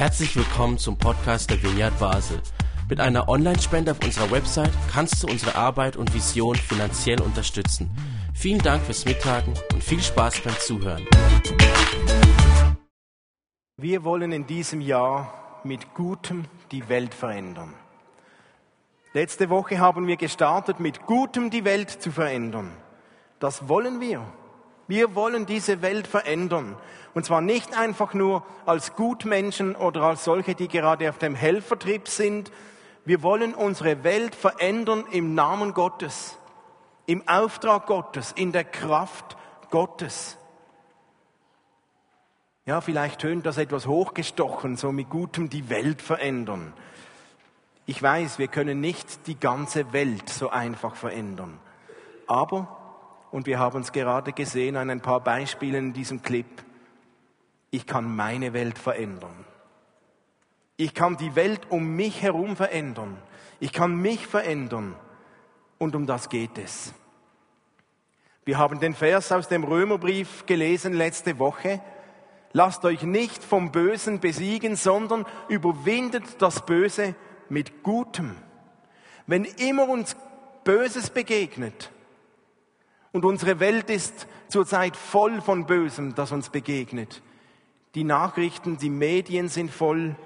Herzlich willkommen zum Podcast der Vineyard Basel. Mit einer Online-Spende auf unserer Website kannst du unsere Arbeit und Vision finanziell unterstützen. Vielen Dank fürs Mittagen und viel Spaß beim Zuhören. Wir wollen in diesem Jahr mit Gutem die Welt verändern. Letzte Woche haben wir gestartet, mit Gutem die Welt zu verändern. Das wollen wir. Wir wollen diese Welt verändern. Und zwar nicht einfach nur als Gutmenschen oder als solche, die gerade auf dem Helfertrip sind. Wir wollen unsere Welt verändern im Namen Gottes, im Auftrag Gottes, in der Kraft Gottes. Ja, vielleicht tönt das etwas hochgestochen, so mit Gutem die Welt verändern. Ich weiß, wir können nicht die ganze Welt so einfach verändern. Aber und wir haben es gerade gesehen an ein paar Beispielen in diesem Clip. Ich kann meine Welt verändern. Ich kann die Welt um mich herum verändern. Ich kann mich verändern. Und um das geht es. Wir haben den Vers aus dem Römerbrief gelesen letzte Woche. Lasst euch nicht vom Bösen besiegen, sondern überwindet das Böse mit Gutem. Wenn immer uns Böses begegnet, und unsere Welt ist zurzeit voll von Bösem, das uns begegnet. Die Nachrichten, die Medien sind voll.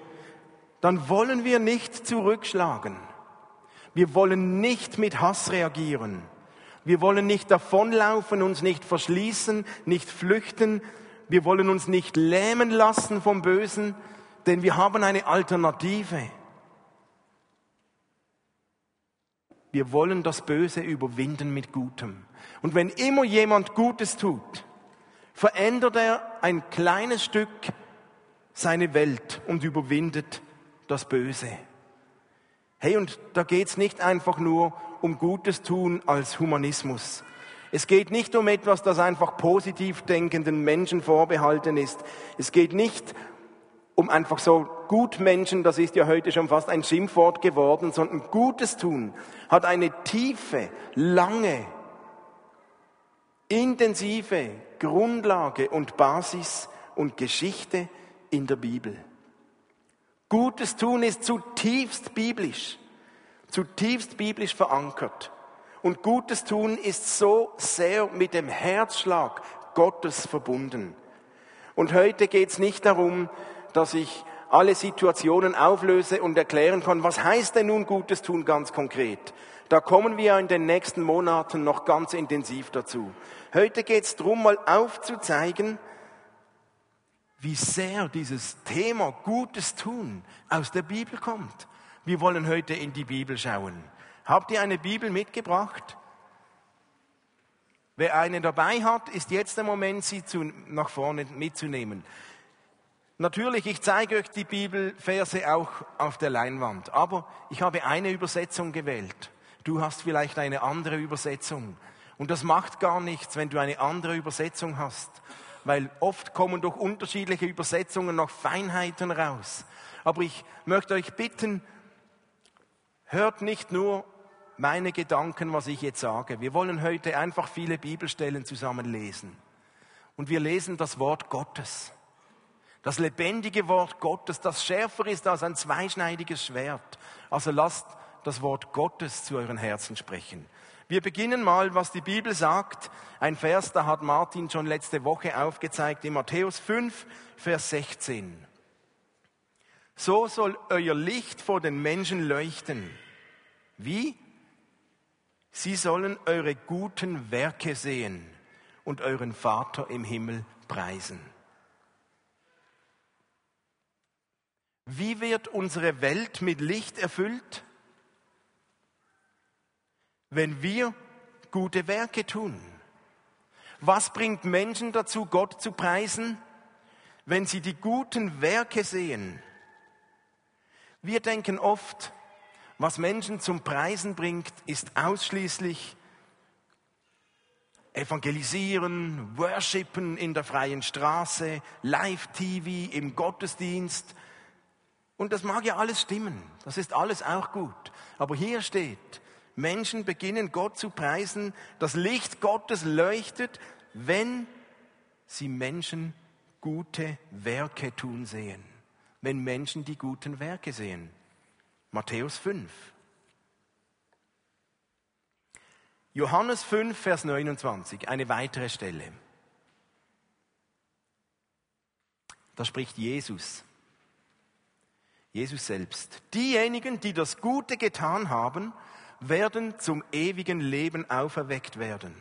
Dann wollen wir nicht zurückschlagen. Wir wollen nicht mit Hass reagieren. Wir wollen nicht davonlaufen, uns nicht verschließen, nicht flüchten. Wir wollen uns nicht lähmen lassen vom Bösen, denn wir haben eine Alternative. Wir wollen das Böse überwinden mit Gutem. Und wenn immer jemand Gutes tut, verändert er ein kleines Stück seine Welt und überwindet das Böse. Hey, und da geht's nicht einfach nur um Gutes tun als Humanismus. Es geht nicht um etwas, das einfach positiv denkenden Menschen vorbehalten ist. Es geht nicht um einfach so Gutmenschen, das ist ja heute schon fast ein Schimpfwort geworden, sondern Gutes tun hat eine tiefe, lange intensive Grundlage und Basis und Geschichte in der Bibel. Gutes tun ist zutiefst biblisch, zutiefst biblisch verankert. Und Gutes tun ist so sehr mit dem Herzschlag Gottes verbunden. Und heute geht es nicht darum, dass ich alle Situationen auflöse und erklären kann, was heißt denn nun Gutes tun ganz konkret. Da kommen wir in den nächsten Monaten noch ganz intensiv dazu. Heute geht es darum, mal aufzuzeigen, wie sehr dieses Thema Gutes tun aus der Bibel kommt. Wir wollen heute in die Bibel schauen. Habt ihr eine Bibel mitgebracht? Wer eine dabei hat, ist jetzt der Moment, sie zu, nach vorne mitzunehmen. Natürlich, ich zeige euch die Bibelverse auch auf der Leinwand, aber ich habe eine Übersetzung gewählt. Du hast vielleicht eine andere Übersetzung. Und das macht gar nichts, wenn du eine andere Übersetzung hast, weil oft kommen durch unterschiedliche Übersetzungen noch Feinheiten raus. Aber ich möchte euch bitten, hört nicht nur meine Gedanken, was ich jetzt sage. Wir wollen heute einfach viele Bibelstellen zusammen lesen. Und wir lesen das Wort Gottes. Das lebendige Wort Gottes, das schärfer ist als ein zweischneidiges Schwert. Also lasst das Wort Gottes zu euren Herzen sprechen. Wir beginnen mal, was die Bibel sagt. Ein Vers, da hat Martin schon letzte Woche aufgezeigt, in Matthäus 5, Vers 16. So soll euer Licht vor den Menschen leuchten. Wie? Sie sollen eure guten Werke sehen und euren Vater im Himmel preisen. Wie wird unsere Welt mit Licht erfüllt? Wenn wir gute Werke tun. Was bringt Menschen dazu, Gott zu preisen? Wenn sie die guten Werke sehen. Wir denken oft, was Menschen zum Preisen bringt, ist ausschließlich Evangelisieren, Worshipen in der freien Straße, Live-TV, im Gottesdienst. Und das mag ja alles stimmen, das ist alles auch gut. Aber hier steht, Menschen beginnen Gott zu preisen. Das Licht Gottes leuchtet, wenn sie Menschen gute Werke tun sehen. wenn Menschen die guten Werke sehen. Matthäus 5. Johannes 5, Vers 29, eine weitere Stelle. Da spricht Jesus. Jesus selbst. Diejenigen, die das Gute getan haben, werden zum ewigen Leben auferweckt werden.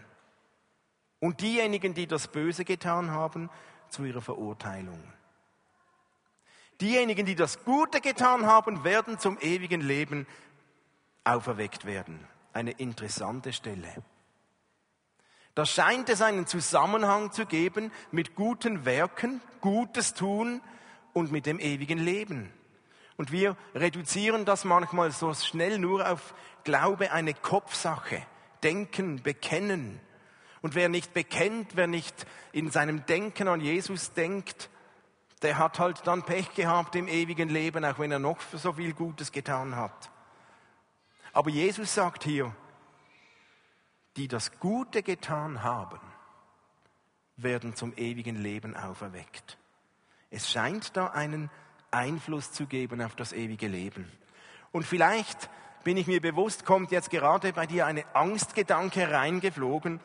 Und diejenigen, die das Böse getan haben, zu ihrer Verurteilung. Diejenigen, die das Gute getan haben, werden zum ewigen Leben auferweckt werden. Eine interessante Stelle. Da scheint es einen Zusammenhang zu geben mit guten Werken, Gutes tun und mit dem ewigen Leben. Und wir reduzieren das manchmal so schnell nur auf Glaube eine Kopfsache. Denken, bekennen. Und wer nicht bekennt, wer nicht in seinem Denken an Jesus denkt, der hat halt dann Pech gehabt im ewigen Leben, auch wenn er noch so viel Gutes getan hat. Aber Jesus sagt hier, die das Gute getan haben, werden zum ewigen Leben auferweckt. Es scheint da einen Einfluss zu geben auf das ewige Leben. Und vielleicht bin ich mir bewusst, kommt jetzt gerade bei dir eine Angstgedanke reingeflogen.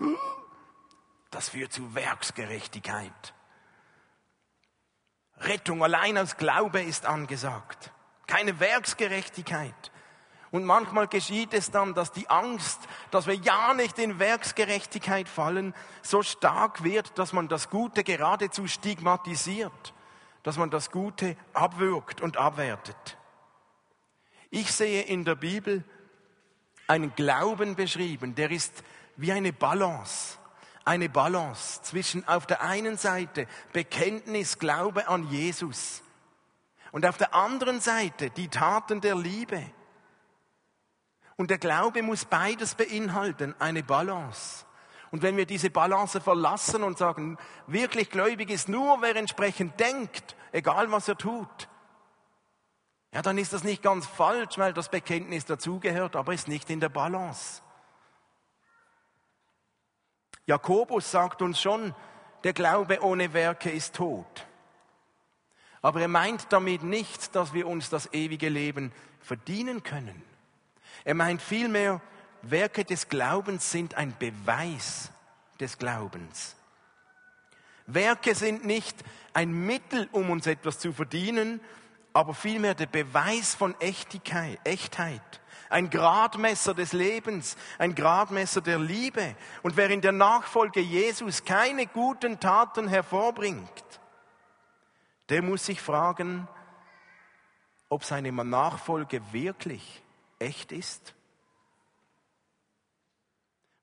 Das führt zu Werksgerechtigkeit. Rettung allein aus Glaube ist angesagt. Keine Werksgerechtigkeit. Und manchmal geschieht es dann, dass die Angst, dass wir ja nicht in Werksgerechtigkeit fallen, so stark wird, dass man das Gute geradezu stigmatisiert dass man das Gute abwürgt und abwertet. Ich sehe in der Bibel einen Glauben beschrieben, der ist wie eine Balance. Eine Balance zwischen auf der einen Seite Bekenntnis, Glaube an Jesus und auf der anderen Seite die Taten der Liebe. Und der Glaube muss beides beinhalten, eine Balance. Und wenn wir diese Balance verlassen und sagen, wirklich gläubig ist nur, wer entsprechend denkt, egal was er tut, ja, dann ist das nicht ganz falsch, weil das Bekenntnis dazugehört, aber ist nicht in der Balance. Jakobus sagt uns schon, der Glaube ohne Werke ist tot. Aber er meint damit nicht, dass wir uns das ewige Leben verdienen können. Er meint vielmehr, Werke des Glaubens sind ein Beweis des Glaubens. Werke sind nicht ein Mittel, um uns etwas zu verdienen, aber vielmehr der Beweis von Echtheit, Echtheit. Ein Gradmesser des Lebens, ein Gradmesser der Liebe. Und wer in der Nachfolge Jesus keine guten Taten hervorbringt, der muss sich fragen, ob seine Nachfolge wirklich echt ist.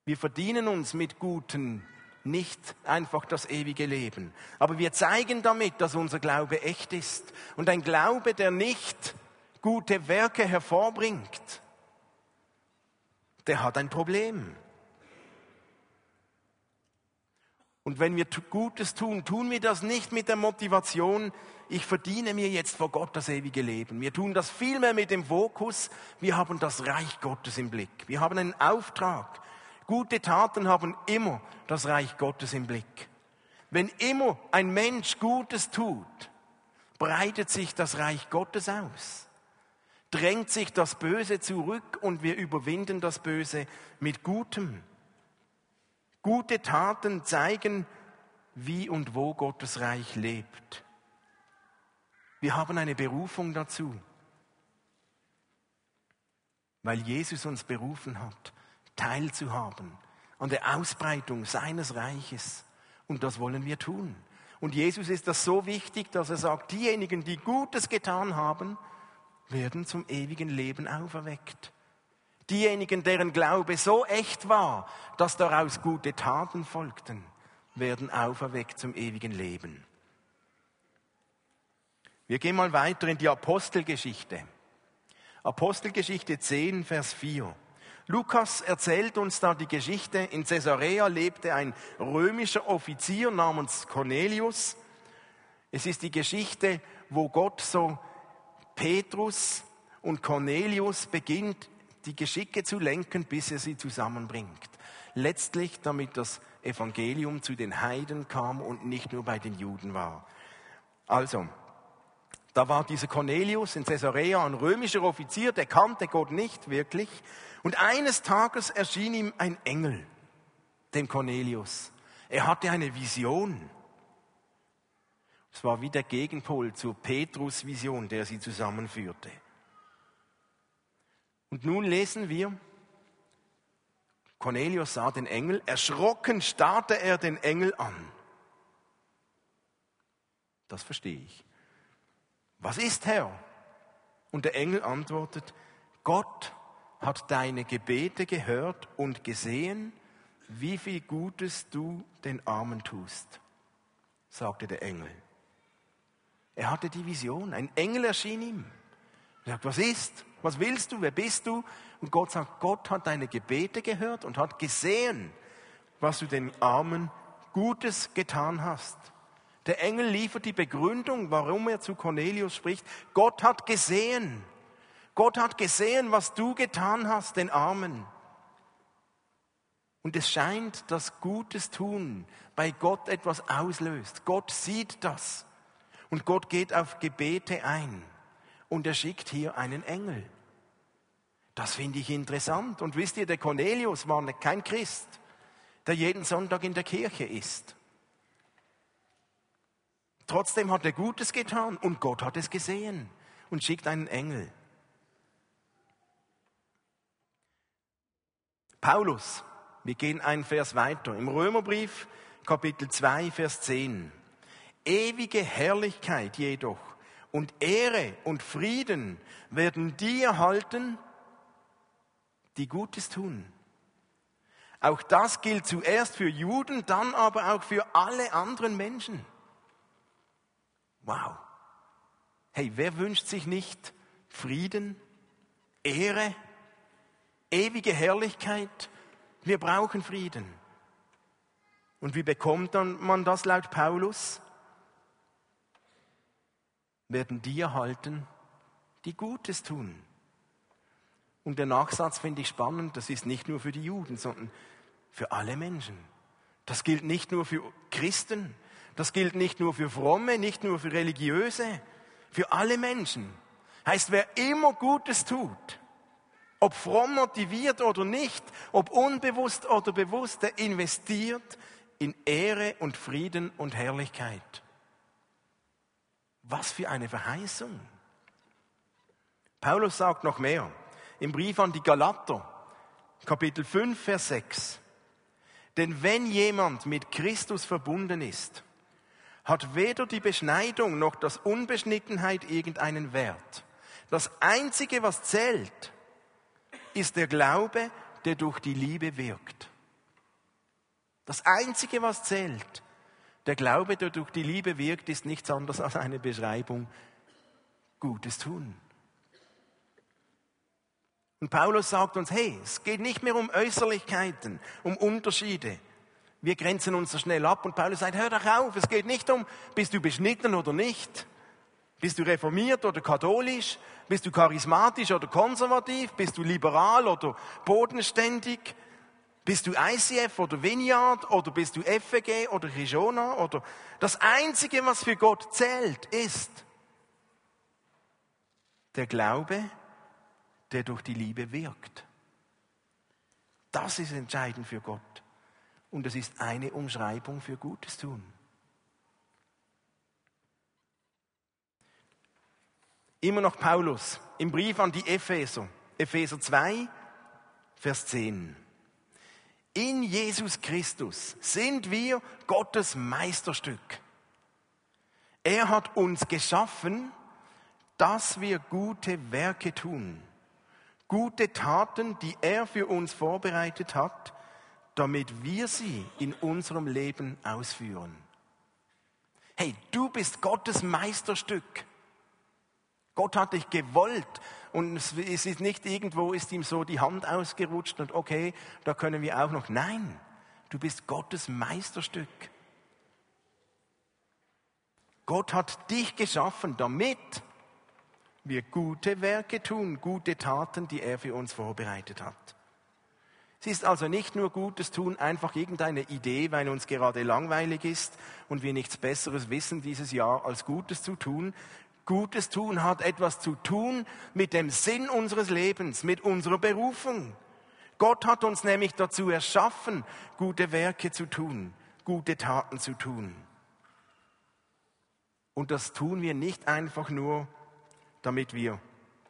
Wir verdienen uns mit Guten nicht einfach das ewige Leben. Aber wir zeigen damit, dass unser Glaube echt ist. Und ein Glaube, der nicht gute Werke hervorbringt, der hat ein Problem. Und wenn wir Gutes tun, tun wir das nicht mit der Motivation, ich verdiene mir jetzt vor Gott das ewige Leben. Wir tun das vielmehr mit dem Fokus, wir haben das Reich Gottes im Blick. Wir haben einen Auftrag. Gute Taten haben immer das Reich Gottes im Blick. Wenn immer ein Mensch Gutes tut, breitet sich das Reich Gottes aus, drängt sich das Böse zurück und wir überwinden das Böse mit Gutem. Gute Taten zeigen, wie und wo Gottes Reich lebt. Wir haben eine Berufung dazu, weil Jesus uns berufen hat teilzuhaben an der Ausbreitung seines Reiches. Und das wollen wir tun. Und Jesus ist das so wichtig, dass er sagt, diejenigen, die Gutes getan haben, werden zum ewigen Leben auferweckt. Diejenigen, deren Glaube so echt war, dass daraus gute Taten folgten, werden auferweckt zum ewigen Leben. Wir gehen mal weiter in die Apostelgeschichte. Apostelgeschichte 10, Vers 4. Lukas erzählt uns da die Geschichte. In Caesarea lebte ein römischer Offizier namens Cornelius. Es ist die Geschichte, wo Gott so Petrus und Cornelius beginnt, die Geschicke zu lenken, bis er sie zusammenbringt. Letztlich, damit das Evangelium zu den Heiden kam und nicht nur bei den Juden war. Also, Da war dieser Cornelius in Caesarea ein römischer Offizier, der kannte Gott nicht wirklich. Und eines Tages erschien ihm ein Engel, dem Cornelius. Er hatte eine Vision. Es war wie der Gegenpol zur Petrus-Vision, der sie zusammenführte. Und nun lesen wir, Cornelius sah den Engel, erschrocken starrte er den Engel an. Das verstehe ich. Was ist, Herr? Und der Engel antwortet, Gott hat deine Gebete gehört und gesehen, wie viel Gutes du den Armen tust, sagte der Engel. Er hatte die Vision, ein Engel erschien ihm. Er sagt, was ist? Was willst du? Wer bist du? Und Gott sagt, Gott hat deine Gebete gehört und hat gesehen, was du den Armen Gutes getan hast. Der Engel liefert die Begründung, warum er zu Cornelius spricht. Gott hat gesehen. Gott hat gesehen, was du getan hast, den Armen. Und es scheint, dass Gutes tun bei Gott etwas auslöst. Gott sieht das. Und Gott geht auf Gebete ein. Und er schickt hier einen Engel. Das finde ich interessant. Und wisst ihr, der Cornelius war kein Christ, der jeden Sonntag in der Kirche ist. Trotzdem hat er Gutes getan und Gott hat es gesehen und schickt einen Engel. Paulus, wir gehen einen Vers weiter, im Römerbrief Kapitel 2, Vers 10. Ewige Herrlichkeit jedoch und Ehre und Frieden werden die erhalten, die Gutes tun. Auch das gilt zuerst für Juden, dann aber auch für alle anderen Menschen. Wow. Hey, wer wünscht sich nicht Frieden, Ehre, ewige Herrlichkeit? Wir brauchen Frieden. Und wie bekommt man das laut Paulus? Werden die erhalten, die Gutes tun. Und der Nachsatz finde ich spannend, das ist nicht nur für die Juden, sondern für alle Menschen. Das gilt nicht nur für Christen, das gilt nicht nur für Fromme, nicht nur für Religiöse, für alle Menschen. Heißt, wer immer Gutes tut, ob fromm motiviert oder nicht, ob unbewusst oder bewusst, der investiert in Ehre und Frieden und Herrlichkeit. Was für eine Verheißung. Paulus sagt noch mehr im Brief an die Galater, Kapitel 5, Vers 6. Denn wenn jemand mit Christus verbunden ist, hat weder die Beschneidung noch das Unbeschnittenheit irgendeinen Wert. Das Einzige, was zählt, ist der Glaube, der durch die Liebe wirkt. Das Einzige, was zählt, der Glaube, der durch die Liebe wirkt, ist nichts anderes als eine Beschreibung Gutes tun. Und Paulus sagt uns, hey, es geht nicht mehr um Äußerlichkeiten, um Unterschiede, wir grenzen uns so schnell ab und Paulus sagt, hör doch auf, es geht nicht um, bist du beschnitten oder nicht? Bist du reformiert oder katholisch? Bist du charismatisch oder konservativ? Bist du liberal oder bodenständig? Bist du ICF oder Vineyard oder bist du FG oder Rijona oder das einzige, was für Gott zählt, ist der Glaube, der durch die Liebe wirkt. Das ist entscheidend für Gott und es ist eine Umschreibung für Gutes tun. Immer noch Paulus im Brief an die Epheser, Epheser 2, Vers 10. In Jesus Christus sind wir Gottes Meisterstück. Er hat uns geschaffen, dass wir gute Werke tun, gute Taten, die er für uns vorbereitet hat, damit wir sie in unserem Leben ausführen. Hey, du bist Gottes Meisterstück. Gott hat dich gewollt und es ist nicht irgendwo, ist ihm so die Hand ausgerutscht und okay, da können wir auch noch. Nein, du bist Gottes Meisterstück. Gott hat dich geschaffen, damit wir gute Werke tun, gute Taten, die er für uns vorbereitet hat. Es ist also nicht nur Gutes tun, einfach irgendeine Idee, weil uns gerade langweilig ist und wir nichts Besseres wissen dieses Jahr, als Gutes zu tun. Gutes tun hat etwas zu tun mit dem Sinn unseres Lebens, mit unserer Berufung. Gott hat uns nämlich dazu erschaffen, gute Werke zu tun, gute Taten zu tun. Und das tun wir nicht einfach nur, damit wir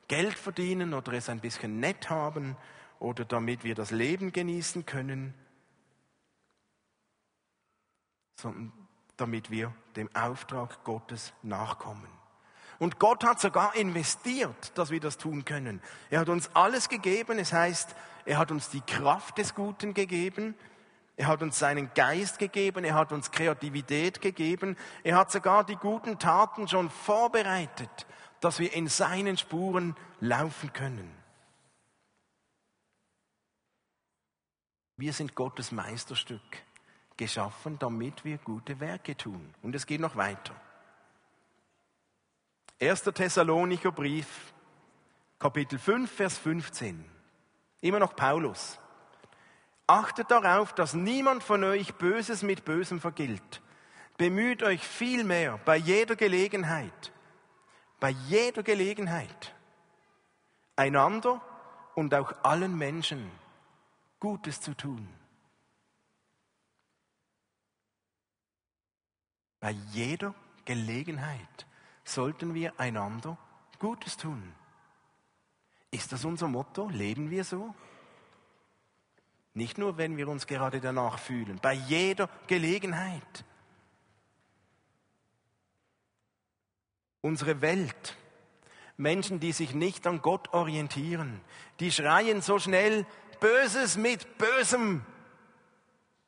Geld verdienen oder es ein bisschen nett haben oder damit wir das Leben genießen können, sondern damit wir dem Auftrag Gottes nachkommen. Und Gott hat sogar investiert, dass wir das tun können. Er hat uns alles gegeben. Es heißt, er hat uns die Kraft des Guten gegeben. Er hat uns seinen Geist gegeben. Er hat uns Kreativität gegeben. Er hat sogar die guten Taten schon vorbereitet, dass wir in seinen Spuren laufen können. Wir sind Gottes Meisterstück, geschaffen, damit wir gute Werke tun. Und es geht noch weiter. 1. Thessalonicher Brief, Kapitel 5, Vers 15. Immer noch Paulus. Achtet darauf, dass niemand von euch Böses mit Bösem vergilt. Bemüht euch vielmehr bei jeder Gelegenheit, bei jeder Gelegenheit, einander und auch allen Menschen Gutes zu tun. Bei jeder Gelegenheit sollten wir einander Gutes tun. Ist das unser Motto? Leben wir so? Nicht nur, wenn wir uns gerade danach fühlen, bei jeder Gelegenheit. Unsere Welt, Menschen, die sich nicht an Gott orientieren, die schreien so schnell Böses mit Bösem.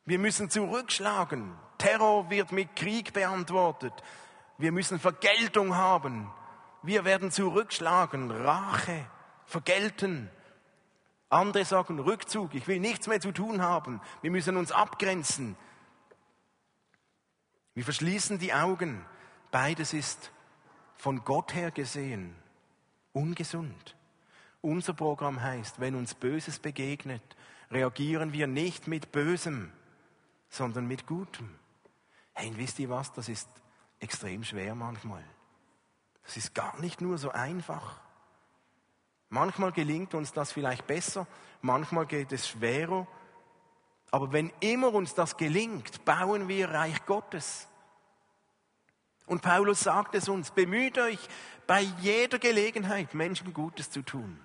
Wir müssen zurückschlagen. Terror wird mit Krieg beantwortet. Wir müssen Vergeltung haben. Wir werden zurückschlagen, Rache, vergelten. Andere sagen Rückzug, ich will nichts mehr zu tun haben. Wir müssen uns abgrenzen. Wir verschließen die Augen. Beides ist von Gott her gesehen ungesund. Unser Programm heißt, wenn uns Böses begegnet, reagieren wir nicht mit Bösem, sondern mit Gutem. Hey, wisst ihr was? Das ist extrem schwer manchmal. Das ist gar nicht nur so einfach. Manchmal gelingt uns das vielleicht besser, manchmal geht es schwerer. Aber wenn immer uns das gelingt, bauen wir Reich Gottes. Und Paulus sagt es uns, bemüht euch bei jeder Gelegenheit, Menschen Gutes zu tun.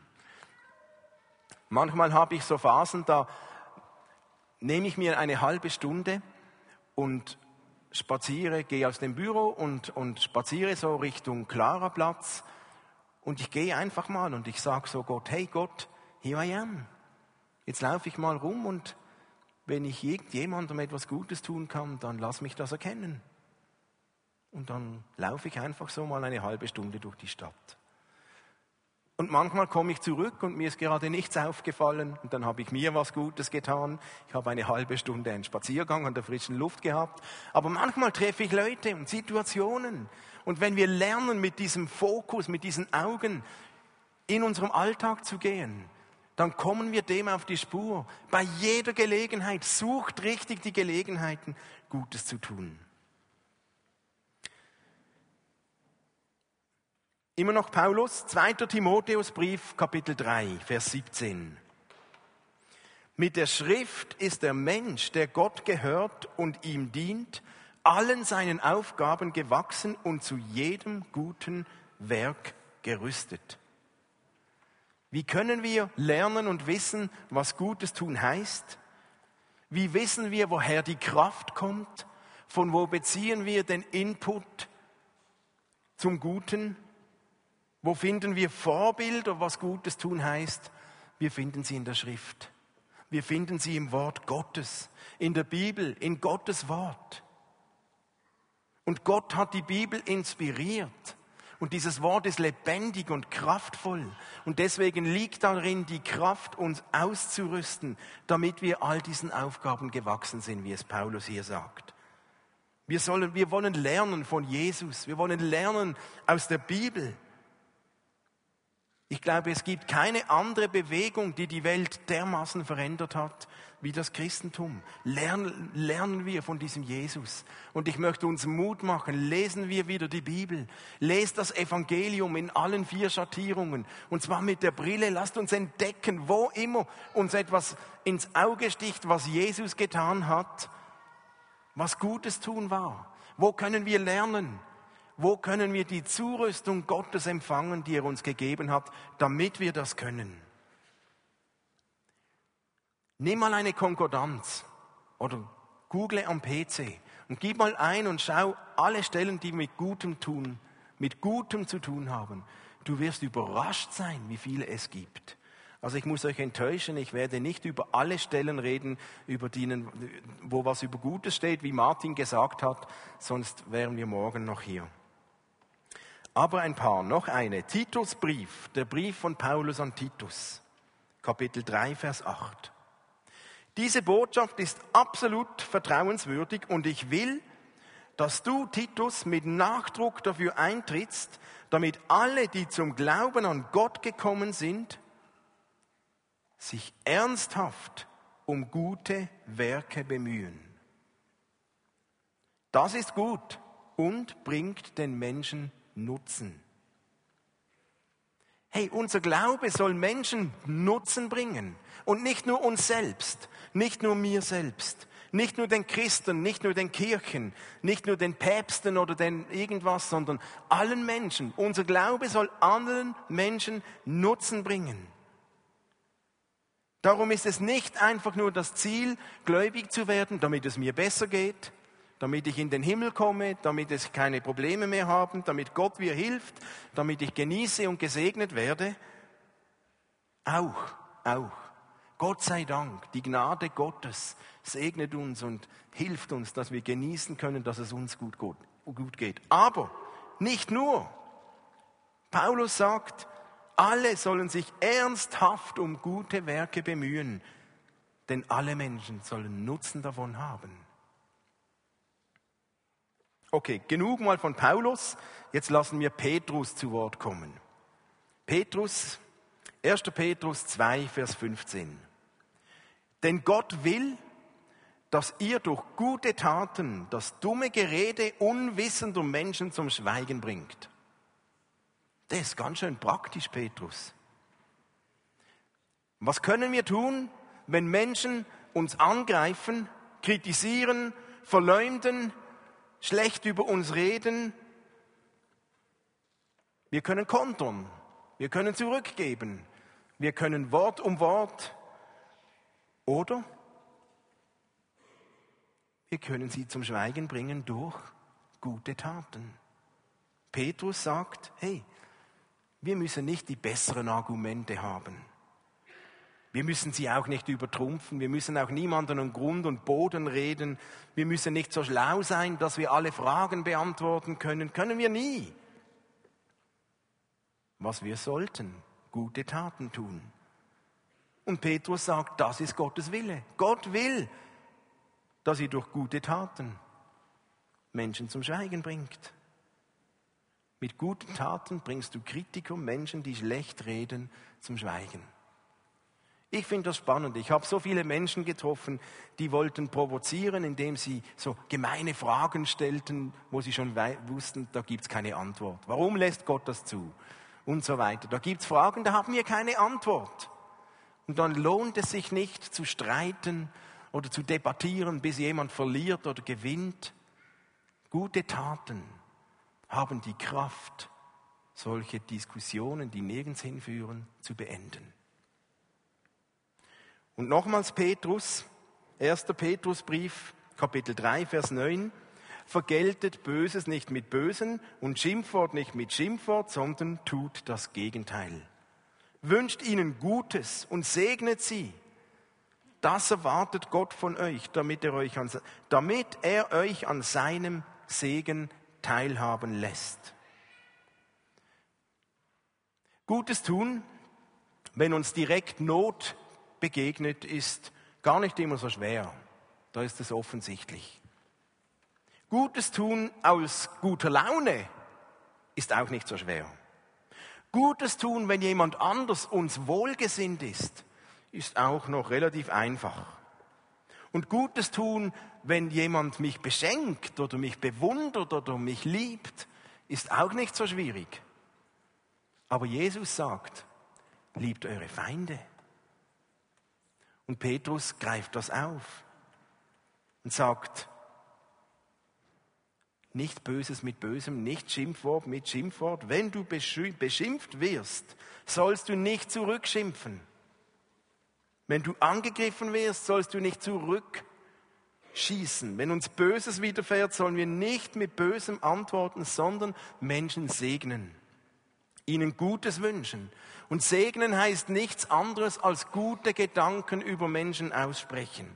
Manchmal habe ich so Phasen, da nehme ich mir eine halbe Stunde und spaziere, gehe aus dem Büro und, und spaziere so Richtung Klarer Platz und ich gehe einfach mal und ich sage so Gott, hey Gott, here I am. Jetzt laufe ich mal rum und wenn ich jemandem etwas Gutes tun kann, dann lass mich das erkennen. Und dann laufe ich einfach so mal eine halbe Stunde durch die Stadt. Und manchmal komme ich zurück und mir ist gerade nichts aufgefallen und dann habe ich mir was Gutes getan. Ich habe eine halbe Stunde einen Spaziergang an der frischen Luft gehabt. Aber manchmal treffe ich Leute und Situationen. Und wenn wir lernen, mit diesem Fokus, mit diesen Augen in unserem Alltag zu gehen, dann kommen wir dem auf die Spur. Bei jeder Gelegenheit sucht richtig die Gelegenheiten, Gutes zu tun. Immer noch Paulus, 2. Timotheusbrief, Kapitel 3, Vers 17. Mit der Schrift ist der Mensch, der Gott gehört und ihm dient, allen seinen Aufgaben gewachsen und zu jedem guten Werk gerüstet. Wie können wir lernen und wissen, was Gutes tun heißt? Wie wissen wir, woher die Kraft kommt? Von wo beziehen wir den Input zum Guten? Wo finden wir Vorbilder, was Gutes tun heißt? Wir finden sie in der Schrift. Wir finden sie im Wort Gottes, in der Bibel, in Gottes Wort. Und Gott hat die Bibel inspiriert. Und dieses Wort ist lebendig und kraftvoll. Und deswegen liegt darin die Kraft, uns auszurüsten, damit wir all diesen Aufgaben gewachsen sind, wie es Paulus hier sagt. Wir, sollen, wir wollen lernen von Jesus. Wir wollen lernen aus der Bibel. Ich glaube, es gibt keine andere Bewegung, die die Welt dermaßen verändert hat wie das Christentum. Lernen, lernen wir von diesem Jesus. Und ich möchte uns Mut machen. Lesen wir wieder die Bibel. Lest das Evangelium in allen vier Schattierungen. Und zwar mit der Brille. Lasst uns entdecken, wo immer uns etwas ins Auge sticht, was Jesus getan hat, was Gutes tun war. Wo können wir lernen? Wo können wir die Zurüstung Gottes empfangen, die er uns gegeben hat, damit wir das können? Nimm mal eine Konkordanz oder google am PC und gib mal ein und schau alle Stellen, die mit Gutem tun, mit Gutem zu tun haben. Du wirst überrascht sein, wie viele es gibt. Also ich muss euch enttäuschen, ich werde nicht über alle Stellen reden, über die, wo was über Gutes steht, wie Martin gesagt hat, sonst wären wir morgen noch hier. Aber ein paar, noch eine. Titusbrief, der Brief von Paulus an Titus, Kapitel 3, Vers 8. Diese Botschaft ist absolut vertrauenswürdig und ich will, dass du, Titus, mit Nachdruck dafür eintrittst, damit alle, die zum Glauben an Gott gekommen sind, sich ernsthaft um gute Werke bemühen. Das ist gut und bringt den Menschen Nutzen. Hey, unser Glaube soll Menschen Nutzen bringen und nicht nur uns selbst, nicht nur mir selbst, nicht nur den Christen, nicht nur den Kirchen, nicht nur den Päpsten oder den irgendwas, sondern allen Menschen. Unser Glaube soll allen Menschen Nutzen bringen. Darum ist es nicht einfach nur das Ziel, gläubig zu werden, damit es mir besser geht, damit ich in den Himmel komme, damit ich keine Probleme mehr habe, damit Gott mir hilft, damit ich genieße und gesegnet werde. Auch, auch. Gott sei Dank, die Gnade Gottes segnet uns und hilft uns, dass wir genießen können, dass es uns gut, gut, gut geht. Aber nicht nur. Paulus sagt, alle sollen sich ernsthaft um gute Werke bemühen, denn alle Menschen sollen Nutzen davon haben. Okay, genug mal von Paulus. Jetzt lassen wir Petrus zu Wort kommen. Petrus, 1. Petrus 2, Vers 15. Denn Gott will, dass ihr durch gute Taten das dumme Gerede unwissender Menschen zum Schweigen bringt. Das ist ganz schön praktisch, Petrus. Was können wir tun, wenn Menschen uns angreifen, kritisieren, verleumden, schlecht über uns reden. Wir können kontern, wir können zurückgeben, wir können Wort um Wort oder wir können sie zum Schweigen bringen durch gute Taten. Petrus sagt, hey, wir müssen nicht die besseren Argumente haben. Wir müssen sie auch nicht übertrumpfen. Wir müssen auch niemanden um Grund und Boden reden. Wir müssen nicht so schlau sein, dass wir alle Fragen beantworten können. Können wir nie. Was wir sollten, gute Taten tun. Und Petrus sagt, das ist Gottes Wille. Gott will, dass ihr durch gute Taten Menschen zum Schweigen bringt. Mit guten Taten bringst du Kritiker, Menschen, die schlecht reden, zum Schweigen. Ich finde das spannend. Ich habe so viele Menschen getroffen, die wollten provozieren, indem sie so gemeine Fragen stellten, wo sie schon wussten, da gibt es keine Antwort. Warum lässt Gott das zu? Und so weiter. Da gibt es Fragen, da haben wir keine Antwort. Und dann lohnt es sich nicht zu streiten oder zu debattieren, bis jemand verliert oder gewinnt. Gute Taten haben die Kraft, solche Diskussionen, die nirgends hinführen, zu beenden. Und nochmals Petrus, 1. Petrusbrief, Kapitel 3, Vers 9. Vergeltet Böses nicht mit Bösen und Schimpfwort nicht mit Schimpfwort, sondern tut das Gegenteil. Wünscht ihnen Gutes und segnet sie. Das erwartet Gott von euch, damit er euch an, damit er euch an seinem Segen teilhaben lässt. Gutes tun, wenn uns direkt Not begegnet, ist gar nicht immer so schwer. Da ist es offensichtlich. Gutes tun aus guter Laune ist auch nicht so schwer. Gutes tun, wenn jemand anders uns wohlgesinnt ist, ist auch noch relativ einfach. Und Gutes tun, wenn jemand mich beschenkt oder mich bewundert oder mich liebt, ist auch nicht so schwierig. Aber Jesus sagt, liebt eure Feinde. Und Petrus greift das auf und sagt, nicht Böses mit Bösem, nicht Schimpfwort mit Schimpfwort. Wenn du beschimpft wirst, sollst du nicht zurückschimpfen. Wenn du angegriffen wirst, sollst du nicht zurückschießen. Wenn uns Böses widerfährt, sollen wir nicht mit Bösem antworten, sondern Menschen segnen, ihnen Gutes wünschen. Und segnen heißt nichts anderes als gute Gedanken über Menschen aussprechen.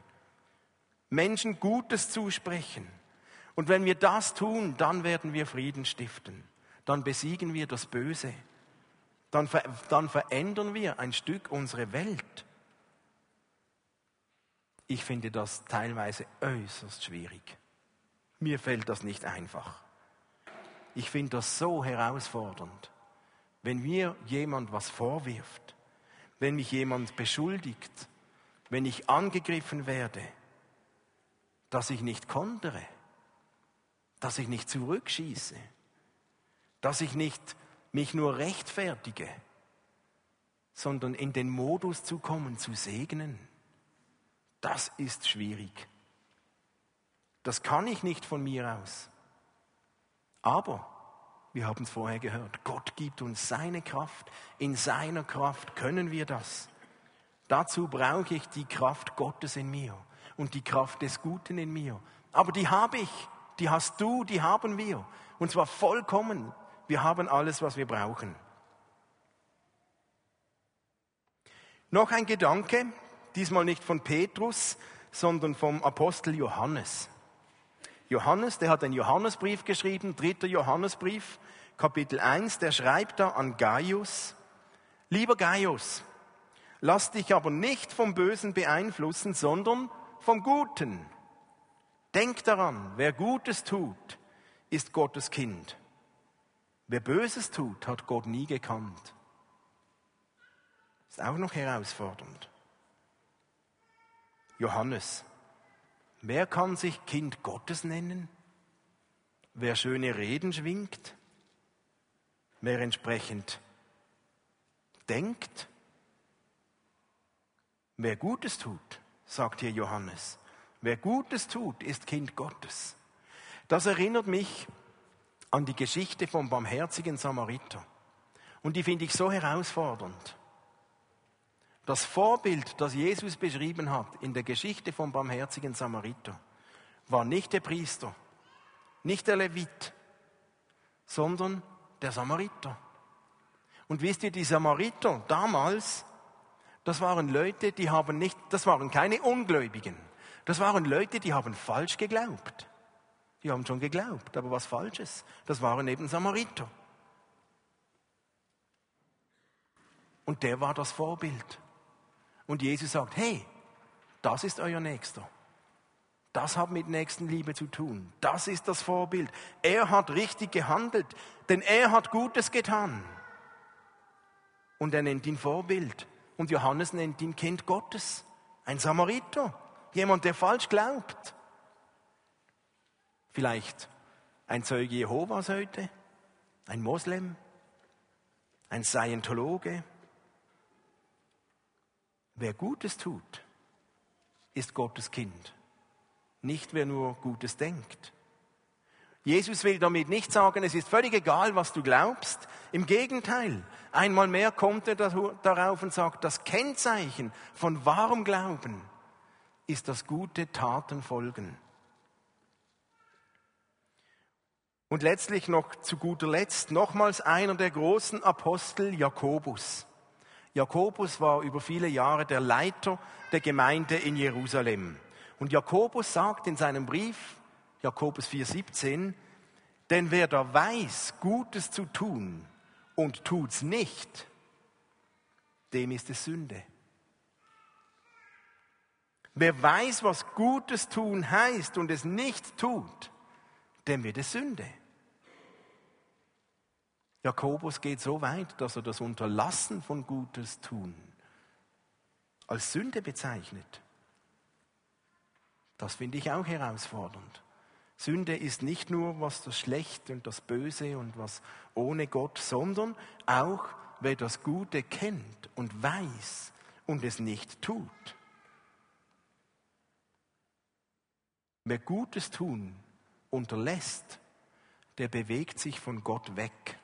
Menschen Gutes zusprechen. Und wenn wir das tun, dann werden wir Frieden stiften. Dann besiegen wir das Böse. Dann, ver dann verändern wir ein Stück unsere Welt. Ich finde das teilweise äußerst schwierig. Mir fällt das nicht einfach. Ich finde das so herausfordernd. Wenn mir jemand was vorwirft, wenn mich jemand beschuldigt, wenn ich angegriffen werde, dass ich nicht kondere, dass ich nicht zurückschieße, dass ich nicht mich nur rechtfertige, sondern in den Modus zu kommen, zu segnen das ist schwierig. Das kann ich nicht von mir aus. Aber, wir haben es vorher gehört, Gott gibt uns seine Kraft. In seiner Kraft können wir das. Dazu brauche ich die Kraft Gottes in mir und die Kraft des Guten in mir. Aber die habe ich, die hast du, die haben wir. Und zwar vollkommen. Wir haben alles, was wir brauchen. Noch ein Gedanke, diesmal nicht von Petrus, sondern vom Apostel Johannes. Johannes, der hat einen Johannesbrief geschrieben, dritter Johannesbrief, Kapitel 1, der schreibt da an Gaius, lieber Gaius, lass dich aber nicht vom Bösen beeinflussen, sondern vom Guten. Denk daran, wer Gutes tut, ist Gottes Kind. Wer Böses tut, hat Gott nie gekannt. Ist auch noch herausfordernd. Johannes. Wer kann sich Kind Gottes nennen? Wer schöne Reden schwingt? Wer entsprechend denkt? Wer Gutes tut, sagt hier Johannes. Wer Gutes tut, ist Kind Gottes. Das erinnert mich an die Geschichte vom barmherzigen Samariter. Und die finde ich so herausfordernd. Das Vorbild, das Jesus beschrieben hat in der Geschichte vom barmherzigen Samariter, war nicht der Priester, nicht der Levit, sondern der Samariter. Und wisst ihr, die Samariter damals, das waren Leute, die haben nicht, das waren keine Ungläubigen. Das waren Leute, die haben falsch geglaubt. Die haben schon geglaubt, aber was Falsches. Das waren eben Samariter. Und der war das Vorbild. Und Jesus sagt, hey, das ist euer Nächster. Das hat mit Nächstenliebe zu tun. Das ist das Vorbild. Er hat richtig gehandelt, denn er hat Gutes getan. Und er nennt ihn Vorbild. Und Johannes nennt ihn Kind Gottes. Ein Samariter. Jemand, der falsch glaubt. Vielleicht ein Zeuge Jehovas heute. Ein Moslem. Ein Scientologe Wer Gutes tut, ist Gottes Kind, nicht wer nur Gutes denkt. Jesus will damit nicht sagen, es ist völlig egal, was du glaubst. Im Gegenteil, einmal mehr kommt er darauf und sagt, das Kennzeichen von wahrem Glauben ist das gute Taten folgen. Und letztlich noch zu guter Letzt nochmals einer der großen Apostel Jakobus. Jakobus war über viele Jahre der Leiter der Gemeinde in Jerusalem. Und Jakobus sagt in seinem Brief, Jakobus 4,17, denn wer da weiß, Gutes zu tun und tut's nicht, dem ist es Sünde. Wer weiß, was Gutes tun heißt und es nicht tut, dem wird es Sünde. Jakobus geht so weit, dass er das Unterlassen von Gutes tun als Sünde bezeichnet. Das finde ich auch herausfordernd. Sünde ist nicht nur was das Schlechte und das Böse und was ohne Gott, sondern auch wer das Gute kennt und weiß und es nicht tut. Wer Gutes tun unterlässt, der bewegt sich von Gott weg.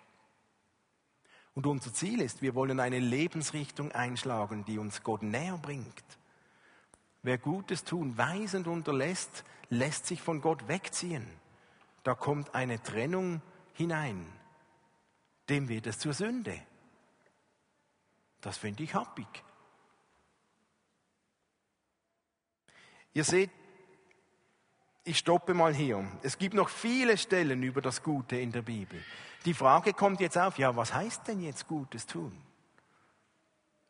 Und unser Ziel ist, wir wollen eine Lebensrichtung einschlagen, die uns Gott näher bringt. Wer Gutes tun weisend unterlässt, lässt sich von Gott wegziehen. Da kommt eine Trennung hinein. Dem wird es zur Sünde. Das finde ich happig. Ihr seht, ich stoppe mal hier. Es gibt noch viele Stellen über das Gute in der Bibel. Die Frage kommt jetzt auf, ja, was heißt denn jetzt Gutes tun?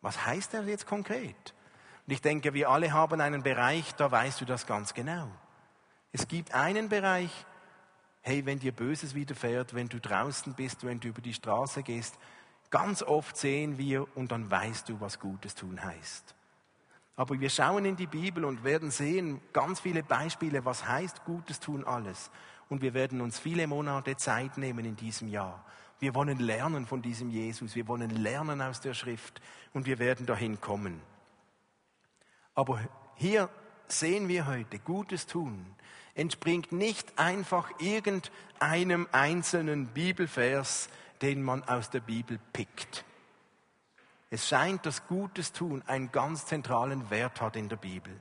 Was heißt das jetzt konkret? Und ich denke, wir alle haben einen Bereich, da weißt du das ganz genau. Es gibt einen Bereich, hey, wenn dir Böses widerfährt, wenn du draußen bist, wenn du über die Straße gehst, ganz oft sehen wir und dann weißt du, was Gutes tun heißt. Aber wir schauen in die Bibel und werden sehen ganz viele Beispiele, was heißt Gutes tun alles. Und wir werden uns viele Monate Zeit nehmen in diesem Jahr. Wir wollen lernen von diesem Jesus, wir wollen lernen aus der Schrift und wir werden dahin kommen. Aber hier sehen wir heute, Gutes tun entspringt nicht einfach irgendeinem einzelnen Bibelvers, den man aus der Bibel pickt. Es scheint, dass Gutes tun einen ganz zentralen Wert hat in der Bibel.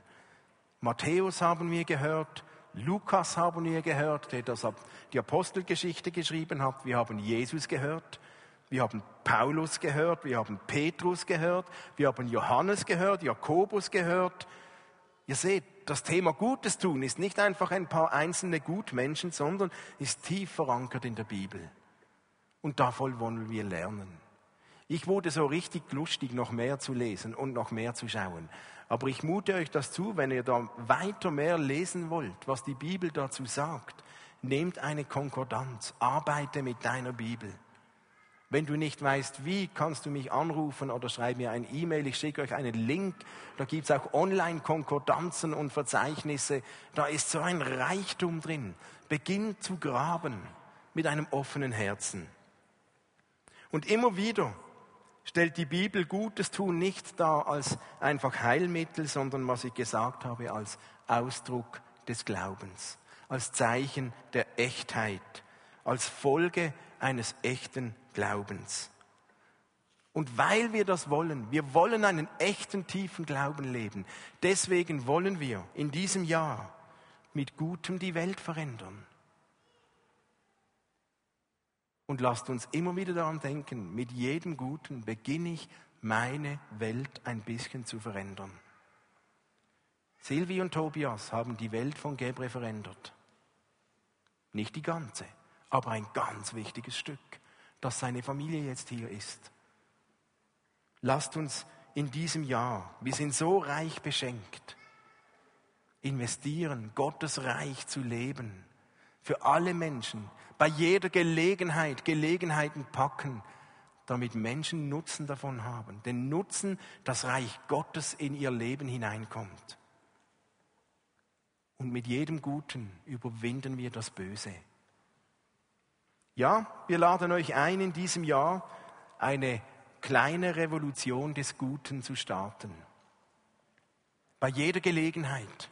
Matthäus haben wir gehört, Lukas haben wir gehört, der das die Apostelgeschichte geschrieben hat. Wir haben Jesus gehört, wir haben Paulus gehört, wir haben Petrus gehört, wir haben Johannes gehört, Jakobus gehört. Ihr seht, das Thema Gutes tun ist nicht einfach ein paar einzelne Gutmenschen, sondern ist tief verankert in der Bibel. Und davon wollen wir lernen. Ich wurde so richtig lustig, noch mehr zu lesen und noch mehr zu schauen. Aber ich mute euch das zu, wenn ihr da weiter mehr lesen wollt, was die Bibel dazu sagt. Nehmt eine Konkordanz, arbeite mit deiner Bibel. Wenn du nicht weißt, wie, kannst du mich anrufen oder schreib mir ein E-Mail. Ich schicke euch einen Link. Da gibt es auch Online-Konkordanzen und Verzeichnisse. Da ist so ein Reichtum drin. Beginn zu graben mit einem offenen Herzen. Und immer wieder stellt die Bibel Gutes tun nicht dar als einfach Heilmittel, sondern was ich gesagt habe, als Ausdruck des Glaubens, als Zeichen der Echtheit, als Folge eines echten Glaubens. Und weil wir das wollen, wir wollen einen echten, tiefen Glauben leben, deswegen wollen wir in diesem Jahr mit Gutem die Welt verändern. Und lasst uns immer wieder daran denken, mit jedem Guten beginne ich meine Welt ein bisschen zu verändern. Silvi und Tobias haben die Welt von Gebre verändert. Nicht die ganze, aber ein ganz wichtiges Stück, dass seine Familie jetzt hier ist. Lasst uns in diesem Jahr, wir sind so reich beschenkt, investieren, Gottes Reich zu leben, für alle Menschen, bei jeder Gelegenheit Gelegenheiten packen, damit Menschen Nutzen davon haben. Den Nutzen, das Reich Gottes in ihr Leben hineinkommt. Und mit jedem Guten überwinden wir das Böse. Ja, wir laden euch ein, in diesem Jahr eine kleine Revolution des Guten zu starten. Bei jeder Gelegenheit.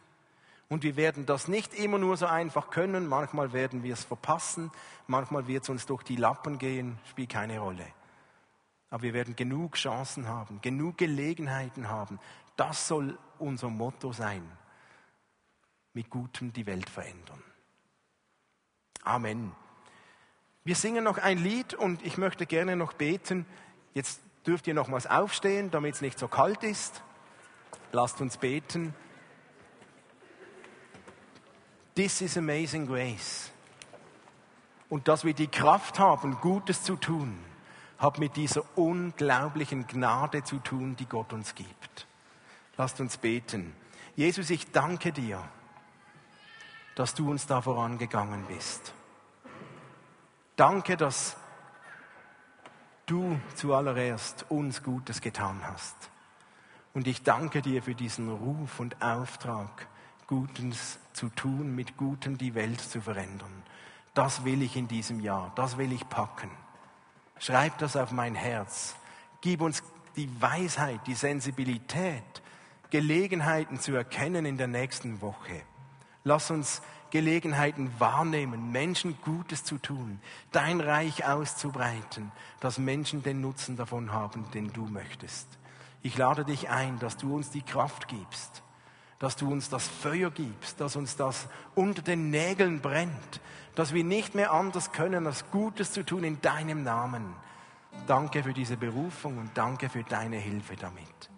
Und wir werden das nicht immer nur so einfach können. Manchmal werden wir es verpassen. Manchmal wird es uns durch die Lappen gehen. Spielt keine Rolle. Aber wir werden genug Chancen haben, genug Gelegenheiten haben. Das soll unser Motto sein. Mit Gutem die Welt verändern. Amen. Wir singen noch ein Lied und ich möchte gerne noch beten. Jetzt dürft ihr nochmals aufstehen, damit es nicht so kalt ist. Lasst uns beten. This is amazing grace. Und dass wir die Kraft haben, Gutes zu tun, hat mit dieser unglaublichen Gnade zu tun, die Gott uns gibt. Lasst uns beten. Jesus, ich danke dir, dass du uns da vorangegangen bist. Danke, dass du zuallererst uns Gutes getan hast. Und ich danke dir für diesen Ruf und Auftrag, Gutes zu tun, mit Gutem die Welt zu verändern. Das will ich in diesem Jahr, das will ich packen. Schreib das auf mein Herz. Gib uns die Weisheit, die Sensibilität, Gelegenheiten zu erkennen in der nächsten Woche. Lass uns Gelegenheiten wahrnehmen, Menschen Gutes zu tun, dein Reich auszubreiten, dass Menschen den Nutzen davon haben, den du möchtest. Ich lade dich ein, dass du uns die Kraft gibst, dass du uns das Feuer gibst, dass uns das unter den Nägeln brennt, dass wir nicht mehr anders können, als Gutes zu tun in deinem Namen. Danke für diese Berufung und danke für deine Hilfe damit.